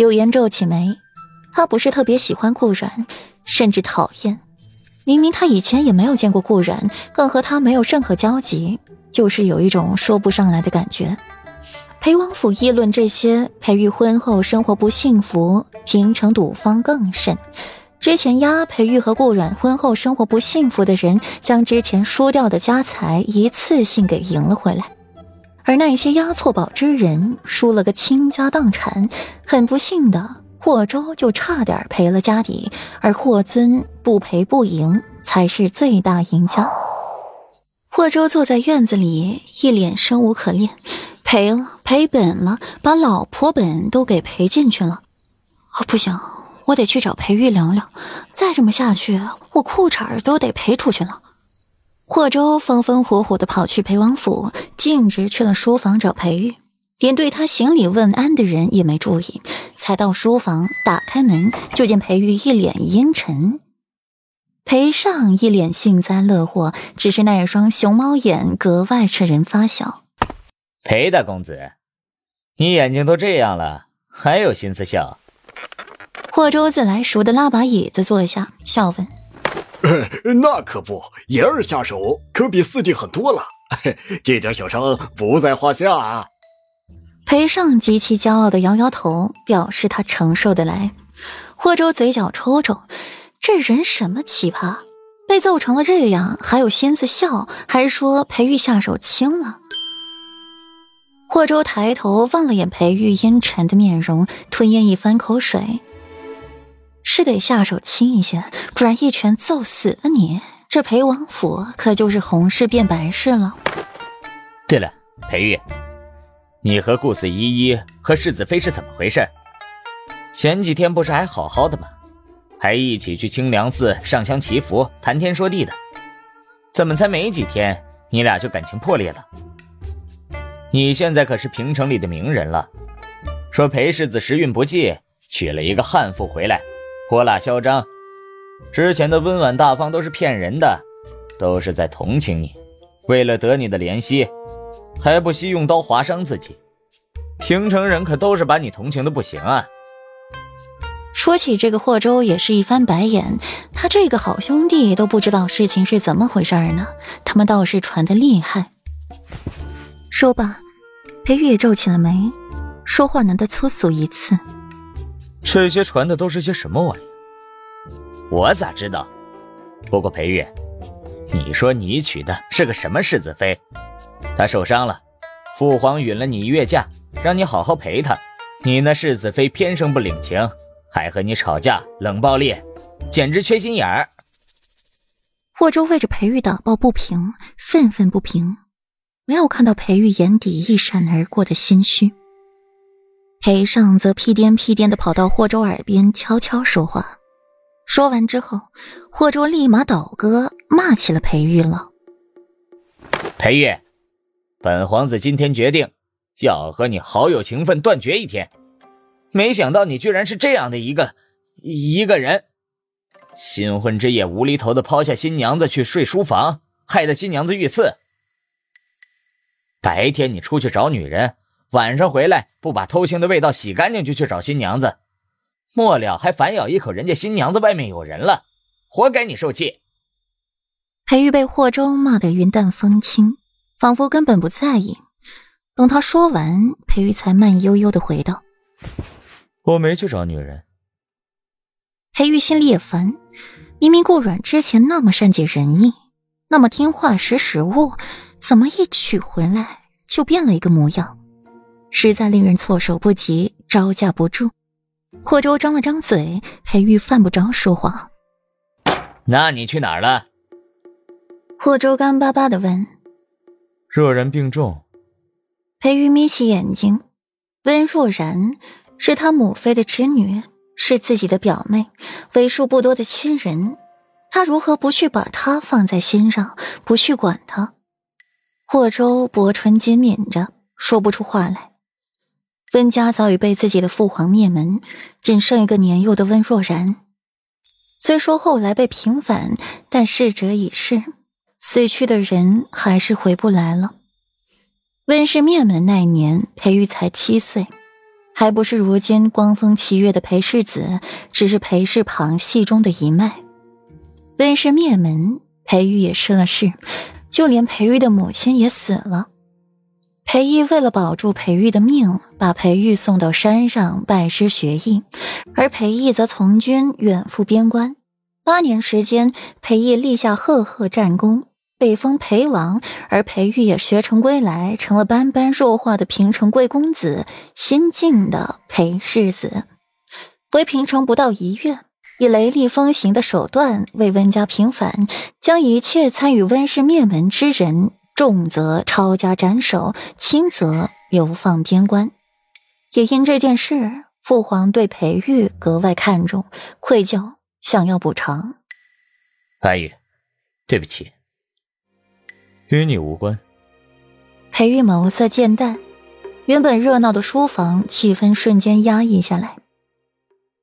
柳岩皱起眉，她不是特别喜欢顾然，甚至讨厌。明明她以前也没有见过顾然，更和他没有任何交集，就是有一种说不上来的感觉。裴王府议论这些，裴玉婚后生活不幸福，平城赌方更甚。之前压裴玉和顾阮婚后生活不幸福的人，将之前输掉的家财一次性给赢了回来；而那些押错宝之人，输了个倾家荡产。很不幸的，霍州就差点赔了家底，而霍尊不赔不赢，才是最大赢家。霍州坐在院子里，一脸生无可恋。赔了，赔本了，把老婆本都给赔进去了。哦，不行，我得去找裴玉聊聊。再这么下去，我裤衩都得赔出去了。霍州风风火火的跑去裴王府，径直去了书房找裴玉，连对他行礼问安的人也没注意。才到书房，打开门就见裴玉一脸阴沉，裴尚一脸幸灾乐祸，只是那一双熊猫眼格外使人发笑。裴大公子，你眼睛都这样了，还有心思笑？霍州自来熟的拉把椅子坐下，笑问：“ 那可不，言儿下手可比四弟狠多了，这点小伤不在话下。”啊。裴尚极其骄傲的摇摇头，表示他承受得来。霍州嘴角抽抽，这人什么奇葩，被揍成了这样，还有心思笑，还说裴玉下手轻了。霍州抬头望了眼裴玉阴沉的面容，吞咽一番口水。是得下手轻一些，不然一拳揍死了你，这裴王府可就是红事变白事了。对了，裴玉，你和顾四依依和世子妃是怎么回事？前几天不是还好好的吗？还一起去清凉寺上香祈福、谈天说地的，怎么才没几天，你俩就感情破裂了？你现在可是平城里的名人了，说裴世子时运不济，娶了一个悍妇回来，泼辣嚣张。之前的温婉大方都是骗人的，都是在同情你，为了得你的怜惜，还不惜用刀划伤自己。平城人可都是把你同情的不行啊。说起这个霍州，也是一翻白眼，他这个好兄弟都不知道事情是怎么回事呢，他们倒是传的厉害。说罢，裴玉也皱起了眉，说话难得粗俗一次。这些传的都是些什么玩意？我咋知道？不过裴玉，你说你娶的是个什么世子妃？她受伤了，父皇允了你一月假，让你好好陪她。你那世子妃偏生不领情，还和你吵架，冷暴力，简直缺心眼儿。霍州为着裴玉打抱不平，愤愤不平。没有看到裴玉眼底一闪而过的心虚，裴尚则屁颠屁颠的跑到霍州耳边悄悄说话。说完之后，霍州立马倒戈骂起了裴玉了。裴玉，本皇子今天决定要和你好友情分断绝一天，没想到你居然是这样的一个一个人。新婚之夜无厘头的抛下新娘子去睡书房，害得新娘子遇刺。白天你出去找女人，晚上回来不把偷腥的味道洗干净就去找新娘子，末了还反咬一口人家新娘子外面有人了，活该你受气。裴玉被霍州骂得云淡风轻，仿佛根本不在意。等他说完，裴玉才慢悠悠的回道：“我没去找女人。”裴玉心里也烦，明明顾阮之前那么善解人意，那么听话识时务。怎么一娶回来就变了一个模样，实在令人措手不及，招架不住。霍州张了张嘴，裴玉犯不着说话。那你去哪儿了？霍州干巴巴的问。若然病重。裴玉眯起眼睛，温若然是他母妃的侄女，是自己的表妹，为数不多的亲人，他如何不去把她放在心上，不去管她？霍州薄唇紧抿着，说不出话来。温家早已被自己的父皇灭门，仅剩一个年幼的温若然。虽说后来被平反，但逝者已逝，死去的人还是回不来了。温氏灭门那年，裴玉才七岁，还不是如今光风霁月的裴世子，只是裴氏旁系中的一脉。温氏灭门，裴玉也失了势，就连裴玉的母亲也死了。裴义为了保住裴玉的命，把裴玉送到山上拜师学艺，而裴义则从军远赴边关。八年时间，裴义立下赫赫战功，被封裴王，而裴玉也学成归来，成了般般弱化的平城贵公子，新晋的裴世子。回平城不到一月，以雷厉风行的手段为温家平反，将一切参与温氏灭门之人。重则抄家斩首，轻则流放边关。也因这件事，父皇对裴玉格外看重，愧疚，想要补偿。白玉，对不起，与你无关。裴玉眸色渐淡，原本热闹的书房气氛瞬间压抑下来。